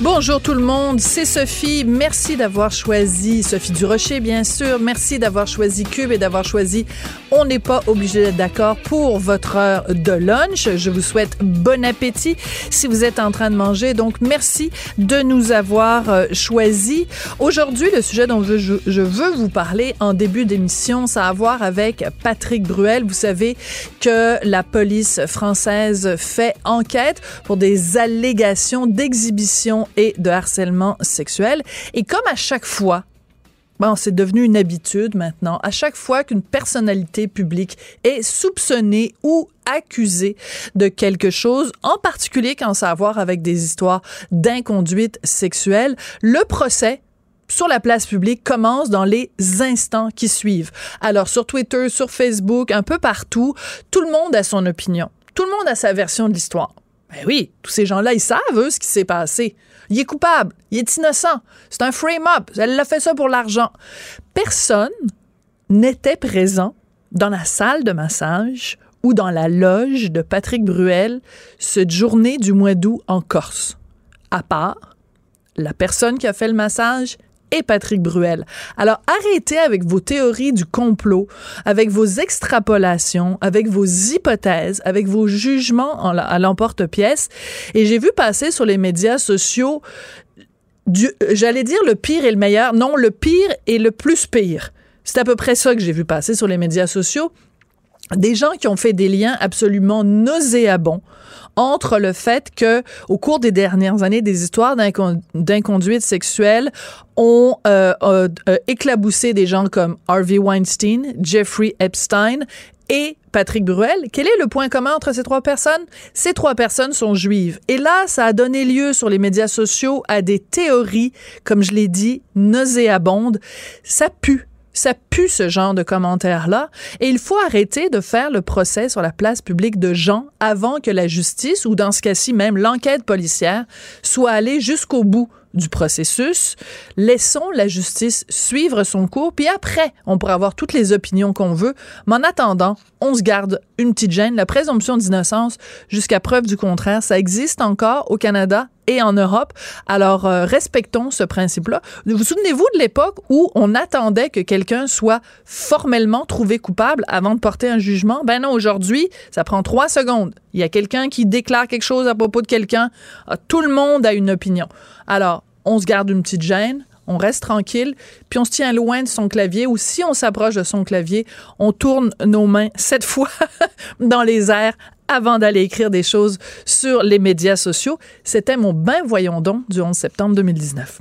Bonjour tout le monde, c'est Sophie. Merci d'avoir choisi Sophie Durocher, bien sûr. Merci d'avoir choisi Cube et d'avoir choisi On n'est pas obligé d'être d'accord pour votre heure de lunch. Je vous souhaite bon appétit si vous êtes en train de manger. Donc, merci de nous avoir euh, choisi. Aujourd'hui, le sujet dont je, je veux vous parler en début d'émission, ça a à voir avec Patrick Bruel. Vous savez que la police française fait enquête pour des allégations d'exhibition et de harcèlement sexuel. Et comme à chaque fois, Bon, c'est devenu une habitude maintenant. À chaque fois qu'une personnalité publique est soupçonnée ou accusée de quelque chose, en particulier quand ça a à voir avec des histoires d'inconduite sexuelle, le procès sur la place publique commence dans les instants qui suivent. Alors sur Twitter, sur Facebook, un peu partout, tout le monde a son opinion. Tout le monde a sa version de l'histoire. Ben oui, tous ces gens-là, ils savent, eux, ce qui s'est passé. Il est coupable, il est innocent, c'est un frame-up, elle a fait ça pour l'argent. Personne n'était présent dans la salle de massage ou dans la loge de Patrick Bruel cette journée du mois d'août en Corse, à part la personne qui a fait le massage et Patrick Bruel. Alors arrêtez avec vos théories du complot, avec vos extrapolations, avec vos hypothèses, avec vos jugements à l'emporte-pièce. Et j'ai vu passer sur les médias sociaux, j'allais dire le pire et le meilleur. Non, le pire et le plus pire. C'est à peu près ça que j'ai vu passer sur les médias sociaux des gens qui ont fait des liens absolument nauséabonds entre le fait que au cours des dernières années des histoires d'inconduite sexuelle ont euh, euh, euh, éclaboussé des gens comme Harvey Weinstein, Jeffrey Epstein et Patrick Bruel. Quel est le point commun entre ces trois personnes? Ces trois personnes sont juives. Et là, ça a donné lieu sur les médias sociaux à des théories, comme je l'ai dit, nauséabondes. Ça pue ça pue ce genre de commentaires-là. Et il faut arrêter de faire le procès sur la place publique de gens avant que la justice, ou dans ce cas-ci même l'enquête policière, soit allée jusqu'au bout du processus. Laissons la justice suivre son cours, puis après, on pourra avoir toutes les opinions qu'on veut. Mais en attendant, on se garde une petite gêne. La présomption d'innocence, jusqu'à preuve du contraire, ça existe encore au Canada et en Europe. Alors, euh, respectons ce principe-là. Vous souvenez-vous de l'époque où on attendait que quelqu'un soit formellement trouvé coupable avant de porter un jugement? Ben non, aujourd'hui, ça prend trois secondes. Il y a quelqu'un qui déclare quelque chose à propos de quelqu'un. Ah, tout le monde a une opinion. Alors, on se garde une petite gêne, on reste tranquille, puis on se tient loin de son clavier, ou si on s'approche de son clavier, on tourne nos mains sept fois dans les airs avant d'aller écrire des choses sur les médias sociaux. C'était mon ben voyons donc du 11 septembre 2019.